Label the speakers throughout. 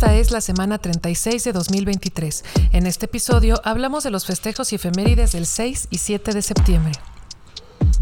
Speaker 1: Esta es la semana 36 de 2023. En este episodio hablamos de los festejos y efemérides del 6 y 7 de septiembre.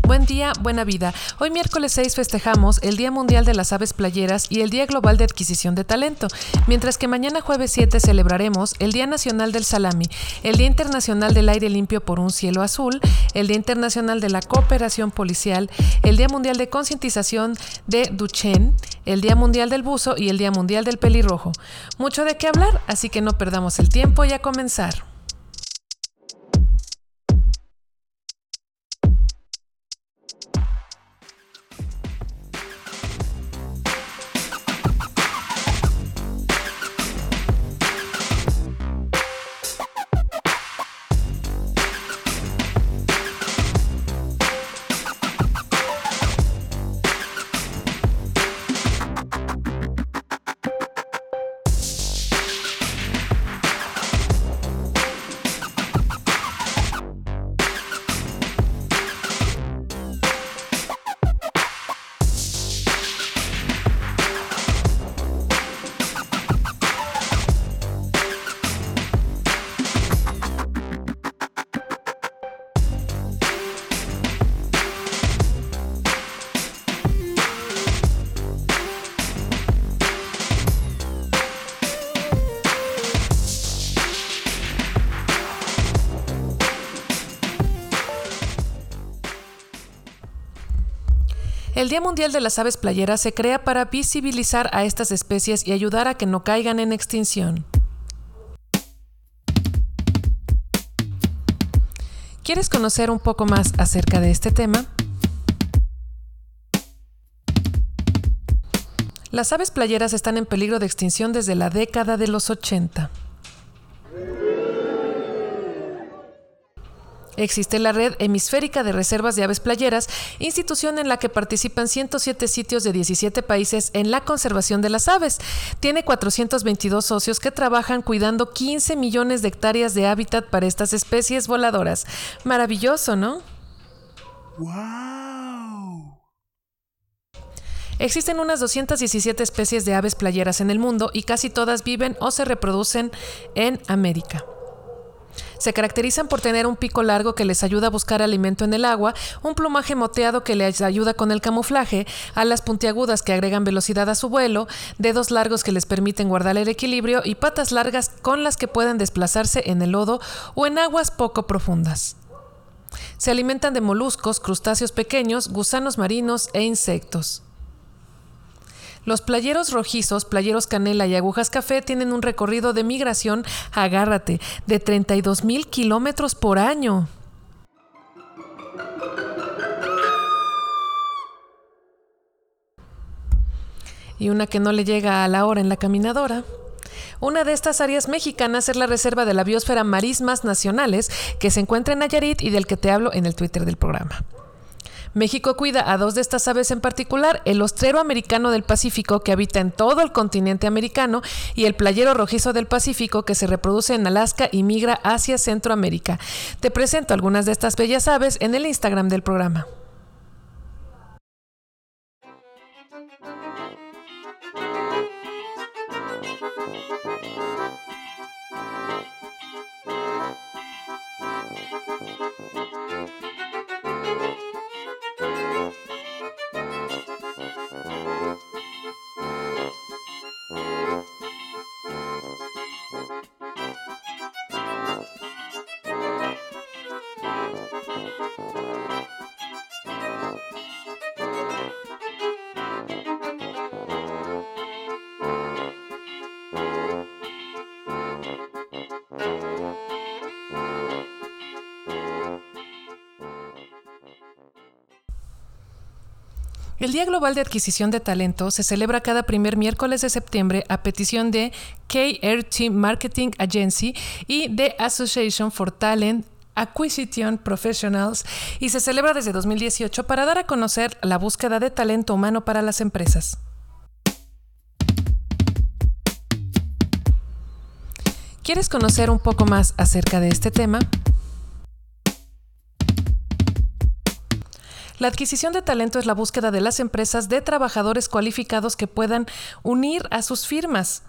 Speaker 1: Buen día, buena vida. Hoy miércoles 6 festejamos el Día Mundial de las Aves Playeras y el Día Global de Adquisición de Talento, mientras que mañana jueves 7 celebraremos el Día Nacional del Salami, el Día Internacional del Aire Limpio por un Cielo Azul, el Día Internacional de la Cooperación Policial, el Día Mundial de Concientización de Duchenne, el Día Mundial del Buzo y el Día Mundial del Pelirrojo. Mucho de qué hablar, así que no perdamos el tiempo y a comenzar. El Día Mundial de las Aves Playeras se crea para visibilizar a estas especies y ayudar a que no caigan en extinción. ¿Quieres conocer un poco más acerca de este tema? Las aves playeras están en peligro de extinción desde la década de los 80. Existe la Red Hemisférica de Reservas de Aves Playeras, institución en la que participan 107 sitios de 17 países en la conservación de las aves. Tiene 422 socios que trabajan cuidando 15 millones de hectáreas de hábitat para estas especies voladoras. Maravilloso, ¿no? ¡Wow! Existen unas 217 especies de aves playeras en el mundo y casi todas viven o se reproducen en América. Se caracterizan por tener un pico largo que les ayuda a buscar alimento en el agua, un plumaje moteado que les ayuda con el camuflaje, alas puntiagudas que agregan velocidad a su vuelo, dedos largos que les permiten guardar el equilibrio y patas largas con las que pueden desplazarse en el lodo o en aguas poco profundas. Se alimentan de moluscos, crustáceos pequeños, gusanos marinos e insectos. Los playeros rojizos, playeros canela y agujas café tienen un recorrido de migración, agárrate, de 32 mil kilómetros por año. Y una que no le llega a la hora en la caminadora. Una de estas áreas mexicanas es la Reserva de la Biosfera Marismas Nacionales, que se encuentra en Nayarit y del que te hablo en el Twitter del programa. México cuida a dos de estas aves en particular, el ostrero americano del Pacífico que habita en todo el continente americano y el playero rojizo del Pacífico que se reproduce en Alaska y migra hacia Centroamérica. Te presento algunas de estas bellas aves en el Instagram del programa. El Día Global de Adquisición de Talento se celebra cada primer miércoles de septiembre a petición de KRT Marketing Agency y The Association for Talent Acquisition Professionals y se celebra desde 2018 para dar a conocer la búsqueda de talento humano para las empresas. ¿Quieres conocer un poco más acerca de este tema? La adquisición de talento es la búsqueda de las empresas de trabajadores cualificados que puedan unir a sus firmas.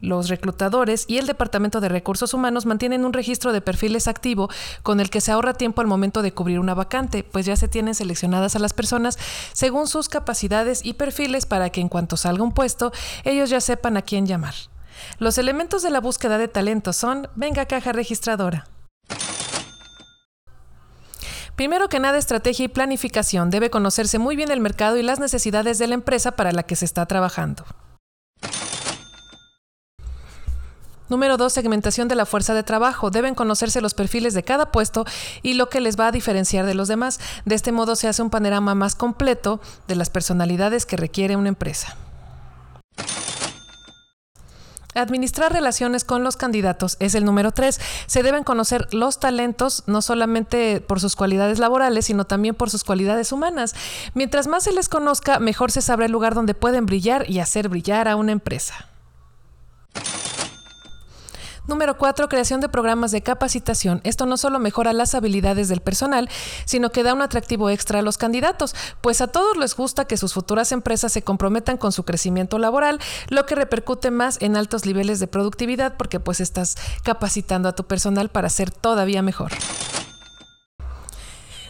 Speaker 1: Los reclutadores y el Departamento de Recursos Humanos mantienen un registro de perfiles activo con el que se ahorra tiempo al momento de cubrir una vacante, pues ya se tienen seleccionadas a las personas según sus capacidades y perfiles para que en cuanto salga un puesto, ellos ya sepan a quién llamar. Los elementos de la búsqueda de talento son, venga caja registradora. Primero que nada, estrategia y planificación. Debe conocerse muy bien el mercado y las necesidades de la empresa para la que se está trabajando. Número 2. Segmentación de la fuerza de trabajo. Deben conocerse los perfiles de cada puesto y lo que les va a diferenciar de los demás. De este modo se hace un panorama más completo de las personalidades que requiere una empresa. Administrar relaciones con los candidatos es el número tres. Se deben conocer los talentos, no solamente por sus cualidades laborales, sino también por sus cualidades humanas. Mientras más se les conozca, mejor se sabrá el lugar donde pueden brillar y hacer brillar a una empresa. Número 4. Creación de programas de capacitación. Esto no solo mejora las habilidades del personal, sino que da un atractivo extra a los candidatos, pues a todos les gusta que sus futuras empresas se comprometan con su crecimiento laboral, lo que repercute más en altos niveles de productividad porque pues estás capacitando a tu personal para ser todavía mejor.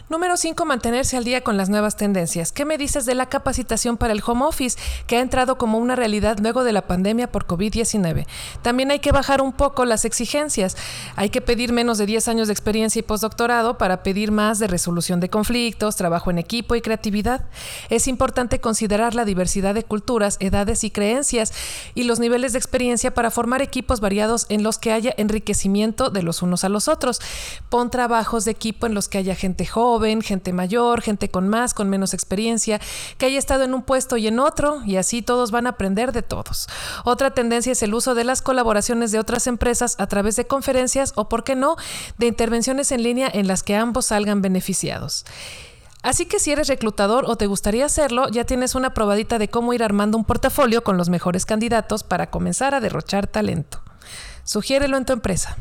Speaker 1: Número 5. Mantenerse al día con las nuevas tendencias. ¿Qué me dices de la capacitación para el home office, que ha entrado como una realidad luego de la pandemia por COVID-19? También hay que bajar un poco las exigencias. Hay que pedir menos de 10 años de experiencia y postdoctorado para pedir más de resolución de conflictos, trabajo en equipo y creatividad. Es importante considerar la diversidad de culturas, edades y creencias y los niveles de experiencia para formar equipos variados en los que haya enriquecimiento de los unos a los otros. Pon trabajos de equipo en los que haya gente joven, gente mayor, gente con más, con menos experiencia, que haya estado en un puesto y en otro, y así todos van a aprender de todos. Otra tendencia es el uso de las colaboraciones de otras empresas a través de conferencias o, por qué no, de intervenciones en línea en las que ambos salgan beneficiados. Así que si eres reclutador o te gustaría hacerlo, ya tienes una probadita de cómo ir armando un portafolio con los mejores candidatos para comenzar a derrochar talento. Sugiérelo en tu empresa.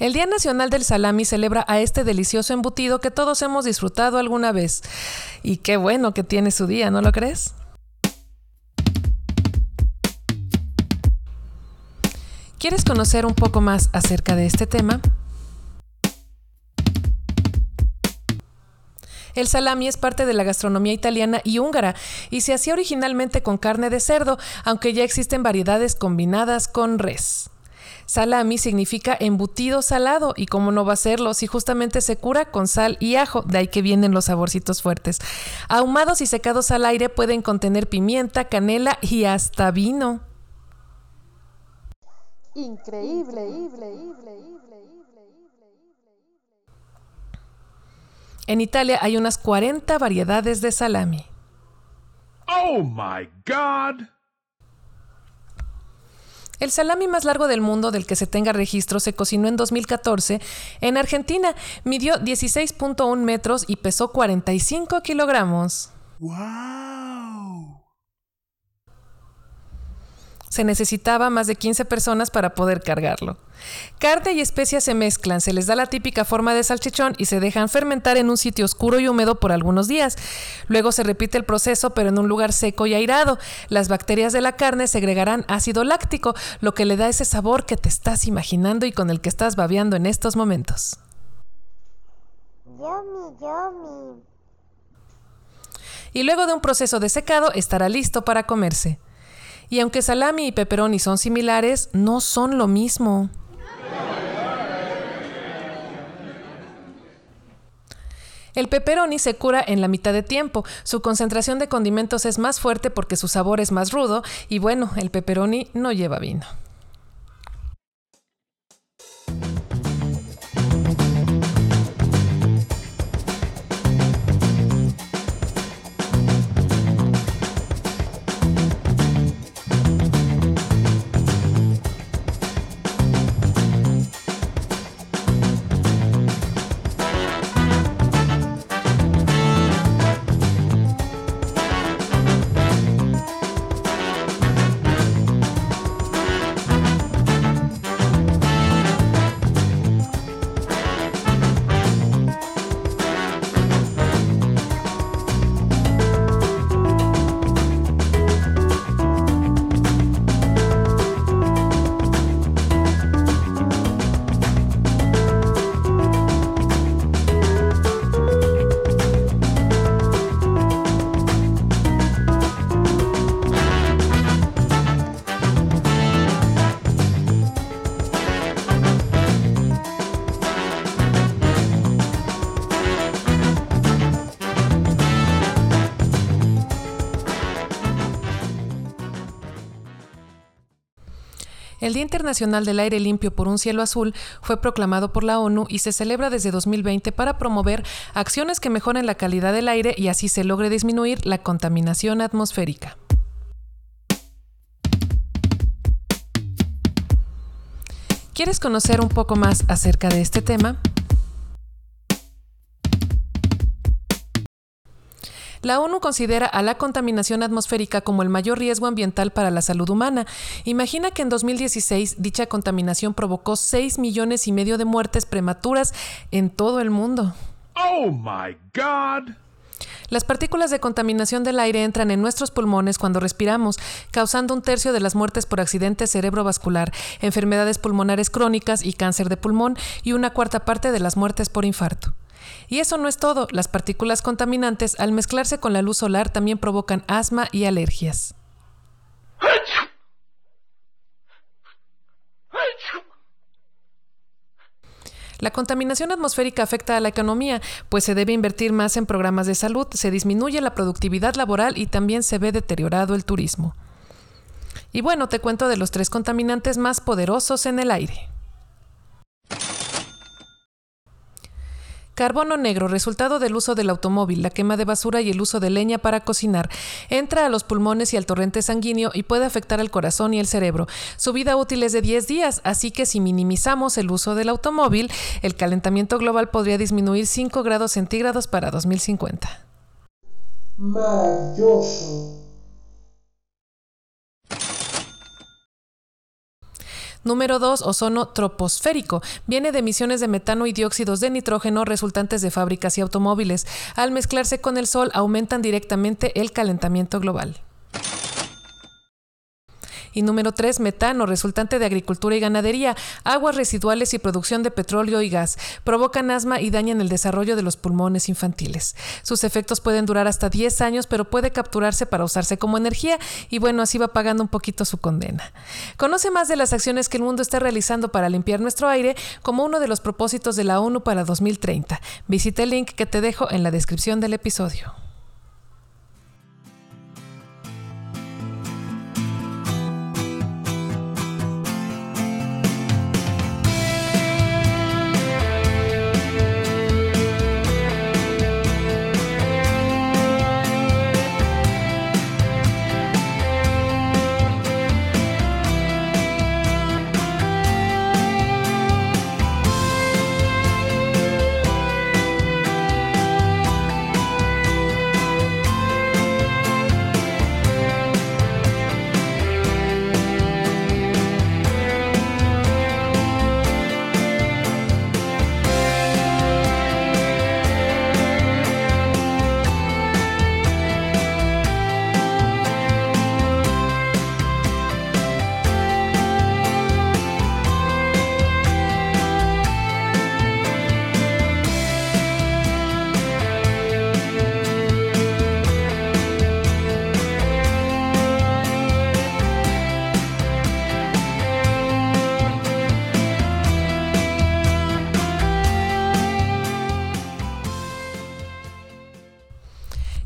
Speaker 1: El Día Nacional del Salami celebra a este delicioso embutido que todos hemos disfrutado alguna vez. Y qué bueno que tiene su día, ¿no lo crees? ¿Quieres conocer un poco más acerca de este tema? El salami es parte de la gastronomía italiana y húngara y se hacía originalmente con carne de cerdo, aunque ya existen variedades combinadas con res. Salami significa embutido salado y cómo no va a serlo si justamente se cura con sal y ajo, de ahí que vienen los saborcitos fuertes. Ahumados y secados al aire pueden contener pimienta, canela y hasta vino. Increíble, En Italia hay unas 40 variedades de salami.
Speaker 2: Oh my God.
Speaker 1: El salami más largo del mundo del que se tenga registro se cocinó en 2014 en Argentina. Midió 16.1 metros y pesó 45 kilogramos. ¡Wow! Se necesitaba más de 15 personas para poder cargarlo. Carne y especias se mezclan, se les da la típica forma de salchichón y se dejan fermentar en un sitio oscuro y húmedo por algunos días. Luego se repite el proceso pero en un lugar seco y airado. Las bacterias de la carne segregarán ácido láctico, lo que le da ese sabor que te estás imaginando y con el que estás babeando en estos momentos. Y luego de un proceso de secado estará listo para comerse. Y aunque salami y pepperoni son similares, no son lo mismo. El pepperoni se cura en la mitad de tiempo. Su concentración de condimentos es más fuerte porque su sabor es más rudo y bueno, el pepperoni no lleva vino. El Día Internacional del Aire Limpio por un Cielo Azul fue proclamado por la ONU y se celebra desde 2020 para promover acciones que mejoren la calidad del aire y así se logre disminuir la contaminación atmosférica. ¿Quieres conocer un poco más acerca de este tema? La ONU considera a la contaminación atmosférica como el mayor riesgo ambiental para la salud humana. Imagina que en 2016 dicha contaminación provocó 6 millones y medio de muertes prematuras en todo el mundo. ¡Oh, my God! Las partículas de contaminación del aire entran en nuestros pulmones cuando respiramos, causando un tercio de las muertes por accidente cerebrovascular, enfermedades pulmonares crónicas y cáncer de pulmón y una cuarta parte de las muertes por infarto. Y eso no es todo, las partículas contaminantes al mezclarse con la luz solar también provocan asma y alergias. La contaminación atmosférica afecta a la economía, pues se debe invertir más en programas de salud, se disminuye la productividad laboral y también se ve deteriorado el turismo. Y bueno, te cuento de los tres contaminantes más poderosos en el aire. Carbono negro, resultado del uso del automóvil, la quema de basura y el uso de leña para cocinar, entra a los pulmones y al torrente sanguíneo y puede afectar al corazón y el cerebro. Su vida útil es de 10 días, así que si minimizamos el uso del automóvil, el calentamiento global podría disminuir 5 grados centígrados para 2050. Maravilloso. Número 2. Ozono troposférico. Viene de emisiones de metano y dióxidos de nitrógeno resultantes de fábricas y automóviles. Al mezclarse con el sol aumentan directamente el calentamiento global. Y número 3, metano, resultante de agricultura y ganadería, aguas residuales y producción de petróleo y gas. Provocan asma y dañan el desarrollo de los pulmones infantiles. Sus efectos pueden durar hasta 10 años, pero puede capturarse para usarse como energía y bueno, así va pagando un poquito su condena. Conoce más de las acciones que el mundo está realizando para limpiar nuestro aire como uno de los propósitos de la ONU para 2030. Visita el link que te dejo en la descripción del episodio.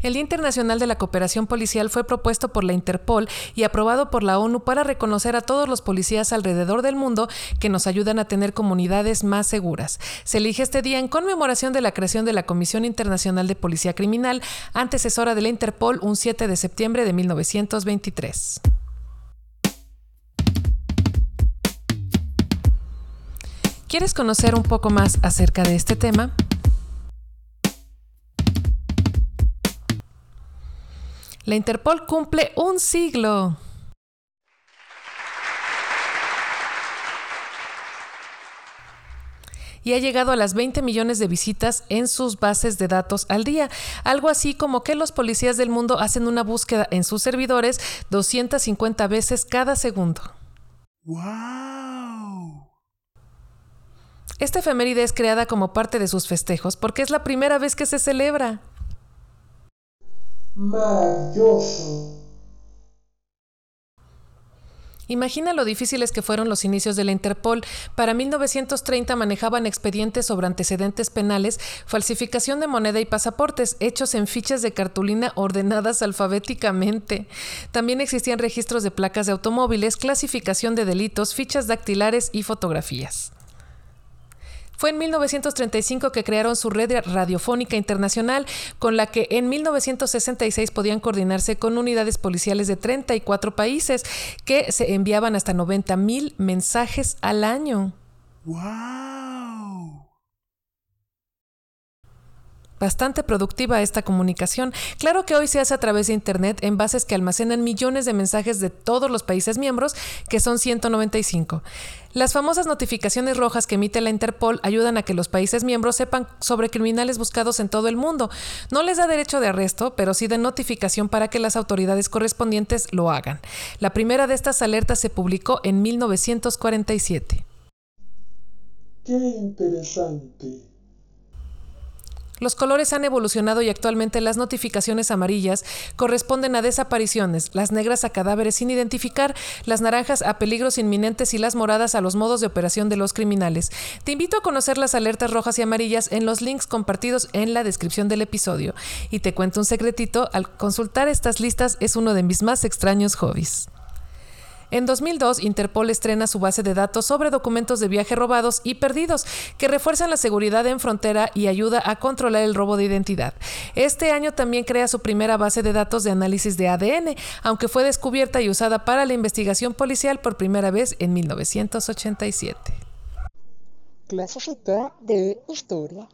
Speaker 1: El Día Internacional de la Cooperación Policial fue propuesto por la Interpol y aprobado por la ONU para reconocer a todos los policías alrededor del mundo que nos ayudan a tener comunidades más seguras. Se elige este día en conmemoración de la creación de la Comisión Internacional de Policía Criminal, antecesora de la Interpol, un 7 de septiembre de 1923. ¿Quieres conocer un poco más acerca de este tema? La Interpol cumple un siglo. y ha llegado a las 20 millones de visitas en sus bases de datos al día, algo así como que los policías del mundo hacen una búsqueda en sus servidores 250 veces cada segundo. ¡Wow! Esta efeméride es creada como parte de sus festejos porque es la primera vez que se celebra maravilloso. Imagina lo difíciles que fueron los inicios de la Interpol. Para 1930 manejaban expedientes sobre antecedentes penales, falsificación de moneda y pasaportes, hechos en fichas de cartulina ordenadas alfabéticamente. También existían registros de placas de automóviles, clasificación de delitos, fichas dactilares y fotografías. Fue en 1935 que crearon su red radiofónica internacional, con la que en 1966 podían coordinarse con unidades policiales de 34 países que se enviaban hasta 90 mil mensajes al año. ¡Wow! Bastante productiva esta comunicación. Claro que hoy se hace a través de Internet en bases que almacenan millones de mensajes de todos los países miembros, que son 195. Las famosas notificaciones rojas que emite la Interpol ayudan a que los países miembros sepan sobre criminales buscados en todo el mundo. No les da derecho de arresto, pero sí de notificación para que las autoridades correspondientes lo hagan. La primera de estas alertas se publicó en 1947.
Speaker 2: Qué interesante.
Speaker 1: Los colores han evolucionado y actualmente las notificaciones amarillas corresponden a desapariciones, las negras a cadáveres sin identificar, las naranjas a peligros inminentes y las moradas a los modos de operación de los criminales. Te invito a conocer las alertas rojas y amarillas en los links compartidos en la descripción del episodio. Y te cuento un secretito, al consultar estas listas es uno de mis más extraños hobbies. En 2002, Interpol estrena su base de datos sobre documentos de viaje robados y perdidos, que refuerzan la seguridad en frontera y ayuda a controlar el robo de identidad. Este año también crea su primera base de datos de análisis de ADN, aunque fue descubierta y usada para la investigación policial por primera vez en 1987.
Speaker 2: Clasecita de historia.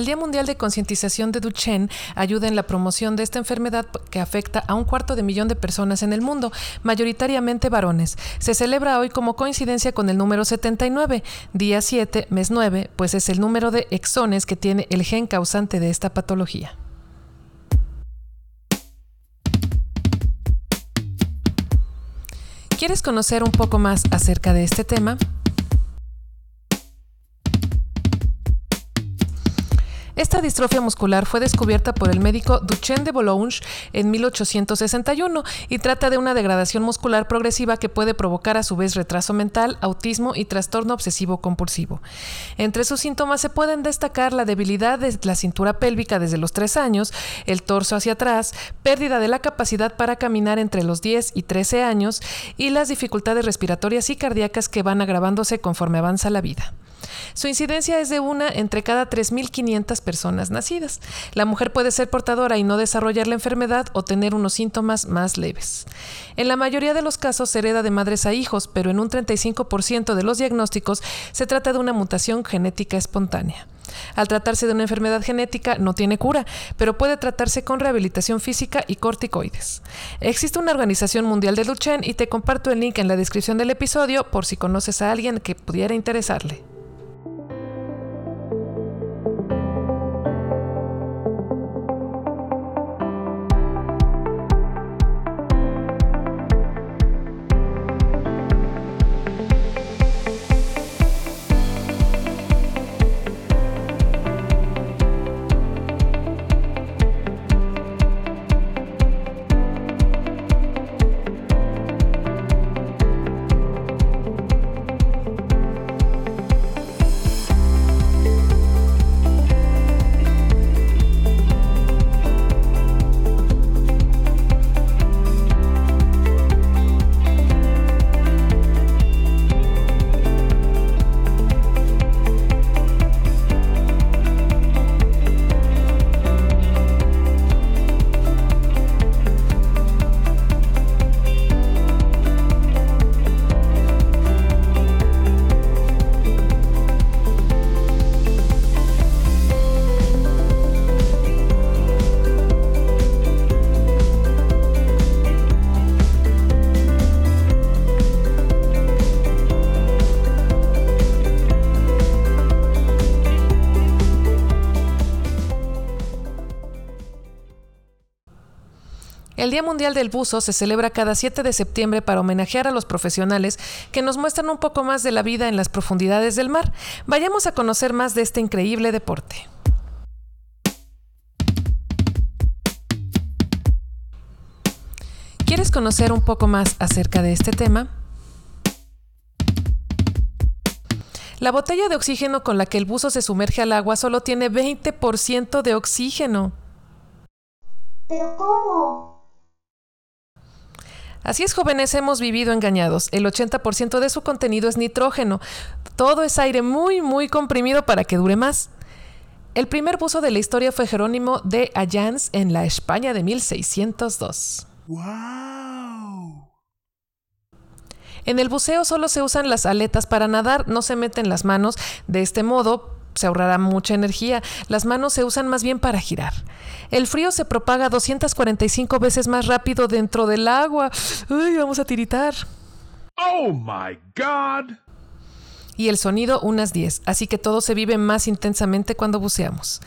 Speaker 1: El Día Mundial de Concientización de Duchenne ayuda en la promoción de esta enfermedad que afecta a un cuarto de millón de personas en el mundo, mayoritariamente varones. Se celebra hoy como coincidencia con el número 79, día 7, mes 9, pues es el número de exones que tiene el gen causante de esta patología. ¿Quieres conocer un poco más acerca de este tema? Esta distrofia muscular fue descubierta por el médico Duchenne de Boulogne en 1861 y trata de una degradación muscular progresiva que puede provocar a su vez retraso mental, autismo y trastorno obsesivo compulsivo. Entre sus síntomas se pueden destacar la debilidad de la cintura pélvica desde los 3 años, el torso hacia atrás, pérdida de la capacidad para caminar entre los 10 y 13 años y las dificultades respiratorias y cardíacas que van agravándose conforme avanza la vida. Su incidencia es de una entre cada 3.500 personas nacidas. La mujer puede ser portadora y no desarrollar la enfermedad o tener unos síntomas más leves. En la mayoría de los casos se hereda de madres a hijos, pero en un 35% de los diagnósticos se trata de una mutación genética espontánea. Al tratarse de una enfermedad genética no tiene cura, pero puede tratarse con rehabilitación física y corticoides. Existe una organización mundial de Duchenne y te comparto el link en la descripción del episodio por si conoces a alguien que pudiera interesarle. El Día Mundial del Buzo se celebra cada 7 de septiembre para homenajear a los profesionales que nos muestran un poco más de la vida en las profundidades del mar. Vayamos a conocer más de este increíble deporte. ¿Quieres conocer un poco más acerca de este tema? La botella de oxígeno con la que el buzo se sumerge al agua solo tiene 20% de oxígeno.
Speaker 2: ¿Pero cómo?
Speaker 1: Así es, jóvenes, hemos vivido engañados. El 80% de su contenido es nitrógeno. Todo es aire muy, muy comprimido para que dure más. El primer buzo de la historia fue Jerónimo de Ayans en la España de 1602.
Speaker 2: ¡Wow!
Speaker 1: En el buceo solo se usan las aletas para nadar, no se meten las manos. De este modo, se ahorrará mucha energía. Las manos se usan más bien para girar. El frío se propaga 245 veces más rápido dentro del agua. Uy, vamos a tiritar.
Speaker 3: Oh my God.
Speaker 1: Y el sonido unas 10, así que todo se vive más intensamente cuando buceamos.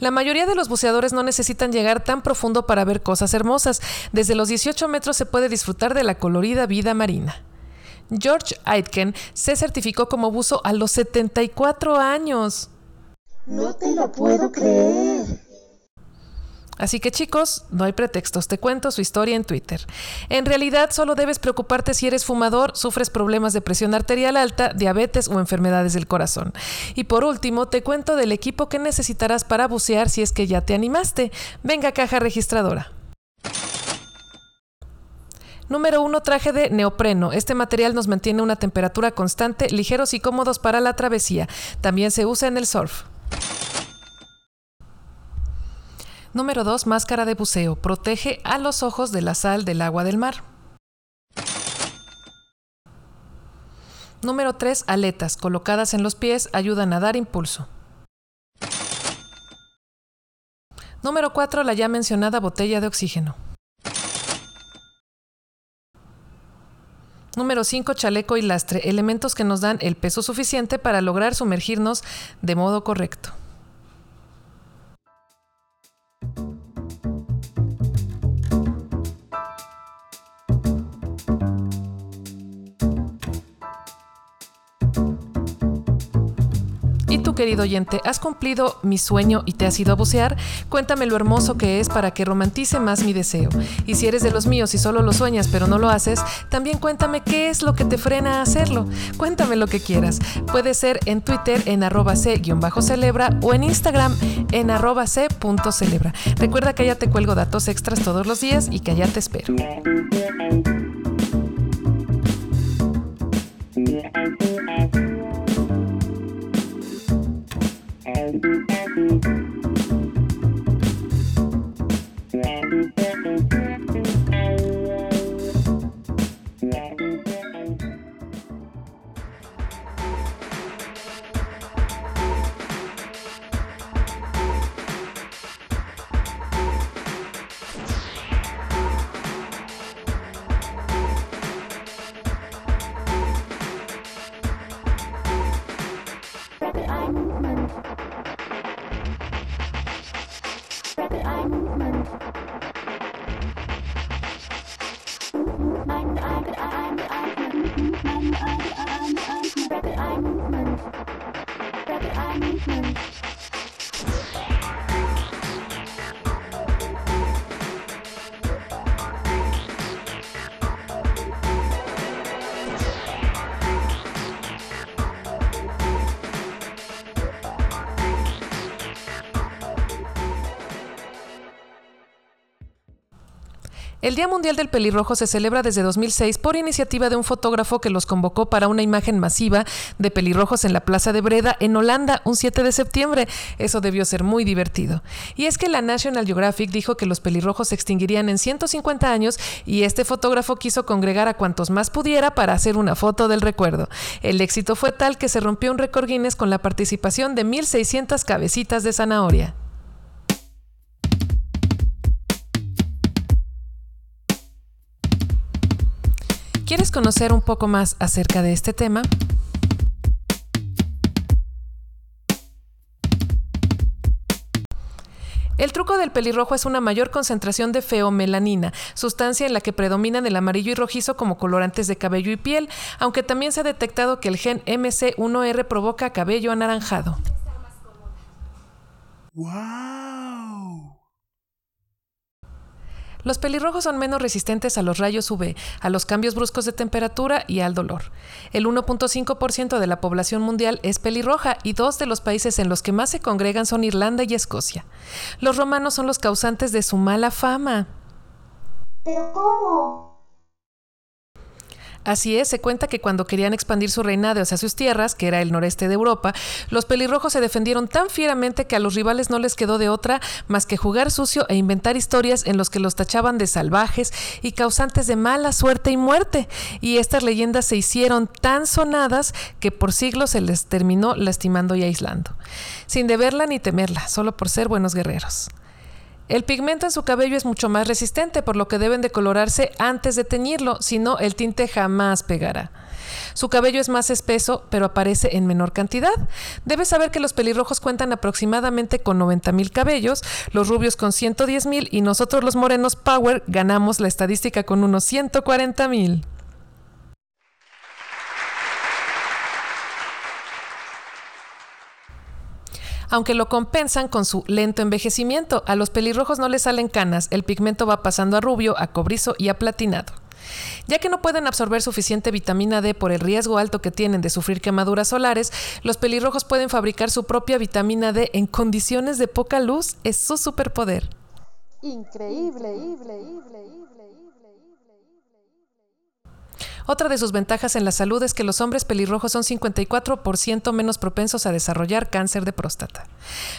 Speaker 1: La mayoría de los buceadores no necesitan llegar tan profundo para ver cosas hermosas. Desde los 18 metros se puede disfrutar de la colorida vida marina. George Aitken se certificó como buzo a los 74 años.
Speaker 2: No te lo puedo creer.
Speaker 1: Así que chicos, no hay pretextos, te cuento su historia en Twitter. En realidad solo debes preocuparte si eres fumador, sufres problemas de presión arterial alta, diabetes o enfermedades del corazón. Y por último, te cuento del equipo que necesitarás para bucear si es que ya te animaste. Venga caja registradora. Número 1. Traje de neopreno. Este material nos mantiene una temperatura constante, ligeros y cómodos para la travesía. También se usa en el surf. Número 2. Máscara de buceo. Protege a los ojos de la sal del agua del mar. Número 3. Aletas. Colocadas en los pies ayudan a dar impulso. Número 4. La ya mencionada botella de oxígeno. Número 5. Chaleco y lastre. Elementos que nos dan el peso suficiente para lograr sumergirnos de modo correcto. Querido oyente, has cumplido mi sueño y te has ido a bucear, cuéntame lo hermoso que es para que romantice más mi deseo. Y si eres de los míos y solo lo sueñas pero no lo haces, también cuéntame qué es lo que te frena a hacerlo. Cuéntame lo que quieras. Puede ser en Twitter en arroba c-celebra o en Instagram en arroba c.celebra. Recuerda que allá te cuelgo datos extras todos los días y que allá te espero.
Speaker 2: thank you
Speaker 1: El Día Mundial del Pelirrojo se celebra desde 2006 por iniciativa de un fotógrafo que los convocó para una imagen masiva de pelirrojos en la Plaza de Breda, en Holanda, un 7 de septiembre. Eso debió ser muy divertido. Y es que la National Geographic dijo que los pelirrojos se extinguirían en 150 años y este fotógrafo quiso congregar a cuantos más pudiera para hacer una foto del recuerdo. El éxito fue tal que se rompió un récord Guinness con la participación de 1.600 cabecitas de zanahoria. ¿Quieres conocer un poco más acerca de este tema? El truco del pelirrojo es una mayor concentración de feomelanina, sustancia en la que predominan el amarillo y rojizo como colorantes de cabello y piel, aunque también se ha detectado que el gen MC1R provoca cabello anaranjado.
Speaker 3: Wow.
Speaker 1: Los pelirrojos son menos resistentes a los rayos UV, a los cambios bruscos de temperatura y al dolor. El 1.5% de la población mundial es pelirroja y dos de los países en los que más se congregan son Irlanda y Escocia. Los romanos son los causantes de su mala fama.
Speaker 2: ¿Pero cómo?
Speaker 1: Así es, se cuenta que cuando querían expandir su reinado hacia sus tierras, que era el noreste de Europa, los pelirrojos se defendieron tan fieramente que a los rivales no les quedó de otra más que jugar sucio e inventar historias en los que los tachaban de salvajes y causantes de mala suerte y muerte. Y estas leyendas se hicieron tan sonadas que por siglos se les terminó lastimando y aislando, sin deberla ni temerla, solo por ser buenos guerreros. El pigmento en su cabello es mucho más resistente, por lo que deben de colorarse antes de teñirlo, si no el tinte jamás pegará. Su cabello es más espeso, pero aparece en menor cantidad. Debes saber que los pelirrojos cuentan aproximadamente con 90 mil cabellos, los rubios con 110 mil y nosotros los morenos Power ganamos la estadística con unos 140 mil. Aunque lo compensan con su lento envejecimiento. A los pelirrojos no les salen canas, el pigmento va pasando a rubio, a cobrizo y a platinado. Ya que no pueden absorber suficiente vitamina D por el riesgo alto que tienen de sufrir quemaduras solares, los pelirrojos pueden fabricar su propia vitamina D en condiciones de poca luz. Es su superpoder.
Speaker 2: Increíble.
Speaker 1: Otra de sus ventajas en la salud es que los hombres pelirrojos son 54% menos propensos a desarrollar cáncer de próstata.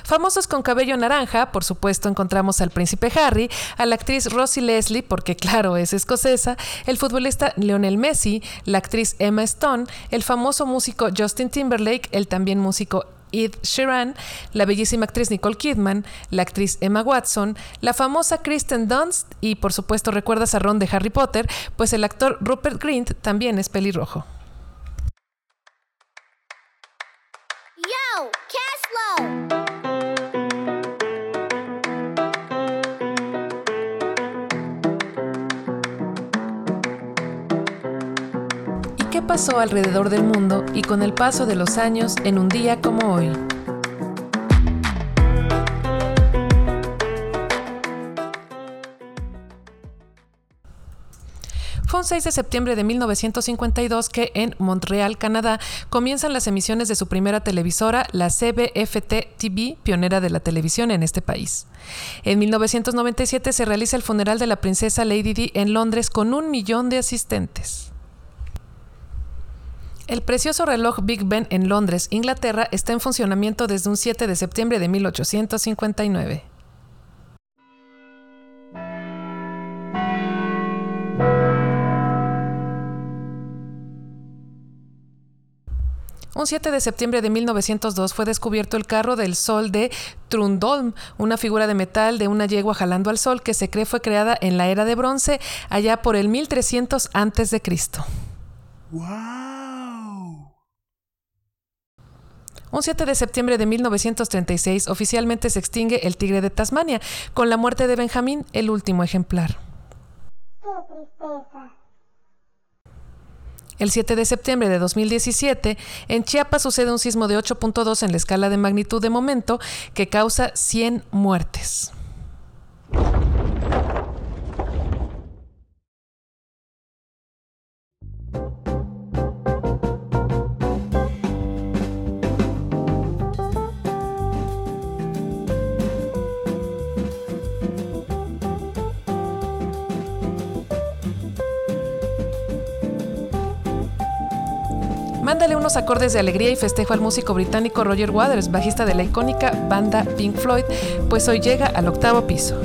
Speaker 1: Famosos con cabello naranja, por supuesto encontramos al príncipe Harry, a la actriz Rosie Leslie, porque claro es escocesa, el futbolista Lionel Messi, la actriz Emma Stone, el famoso músico Justin Timberlake, el también músico Ed Sheeran, la bellísima actriz Nicole Kidman, la actriz Emma Watson, la famosa Kristen Dunst y por supuesto recuerdas a Ron de Harry Potter, pues el actor Rupert Grint también es pelirrojo. pasó alrededor del mundo y con el paso de los años en un día como hoy. Fue un 6 de septiembre de 1952 que en Montreal, Canadá, comienzan las emisiones de su primera televisora, la CBFT TV, pionera de la televisión en este país. En 1997 se realiza el funeral de la princesa Lady Di en Londres con un millón de asistentes. El precioso reloj Big Ben en Londres, Inglaterra, está en funcionamiento desde un 7 de septiembre de 1859. Un 7 de septiembre de 1902 fue descubierto el carro del sol de Trundholm, una figura de metal de una yegua jalando al sol que se cree fue creada en la era de bronce allá por el 1300 antes de Cristo.
Speaker 3: Wow.
Speaker 1: Un 7 de septiembre de 1936 oficialmente se extingue el tigre de Tasmania, con la muerte de Benjamín, el último ejemplar.
Speaker 2: Qué tristeza.
Speaker 1: El 7 de septiembre de 2017, en Chiapas sucede un sismo de 8.2 en la escala de magnitud de momento que causa 100 muertes. Mándale unos acordes de alegría y festejo al músico británico Roger Waters, bajista de la icónica banda Pink Floyd, pues hoy llega al octavo piso.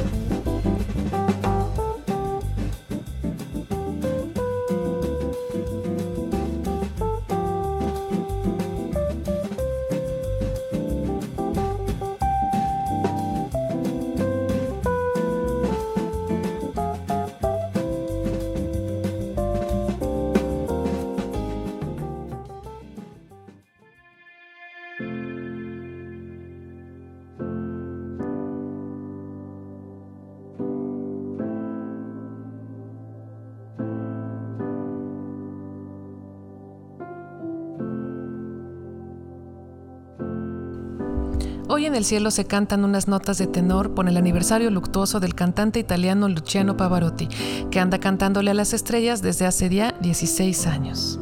Speaker 1: Hoy en el cielo se cantan unas notas de tenor por el aniversario luctuoso del cantante italiano Luciano Pavarotti, que anda cantándole a las estrellas desde hace ya 16 años.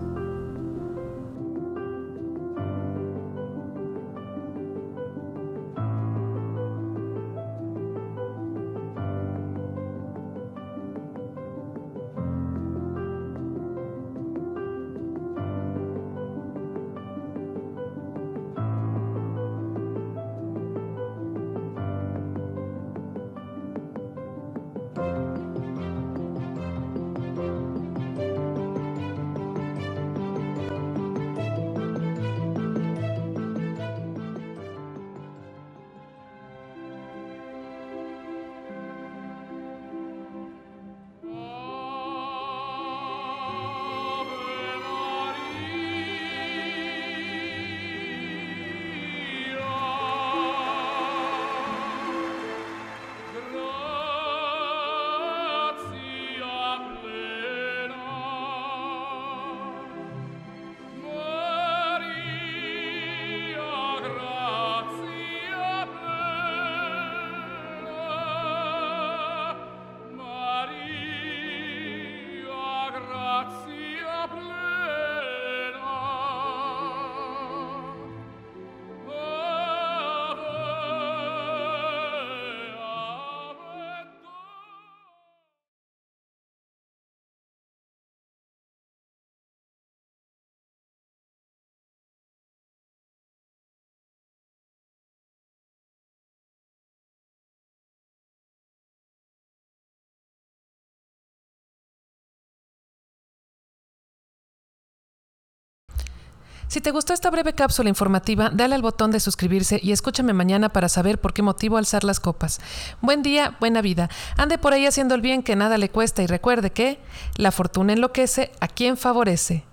Speaker 1: Si te gustó esta breve cápsula informativa, dale al botón de suscribirse y escúchame mañana para saber por qué motivo alzar las copas. Buen día, buena vida. Ande por ahí haciendo el bien que nada le cuesta y recuerde que la fortuna enloquece a quien favorece.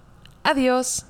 Speaker 1: Adiós.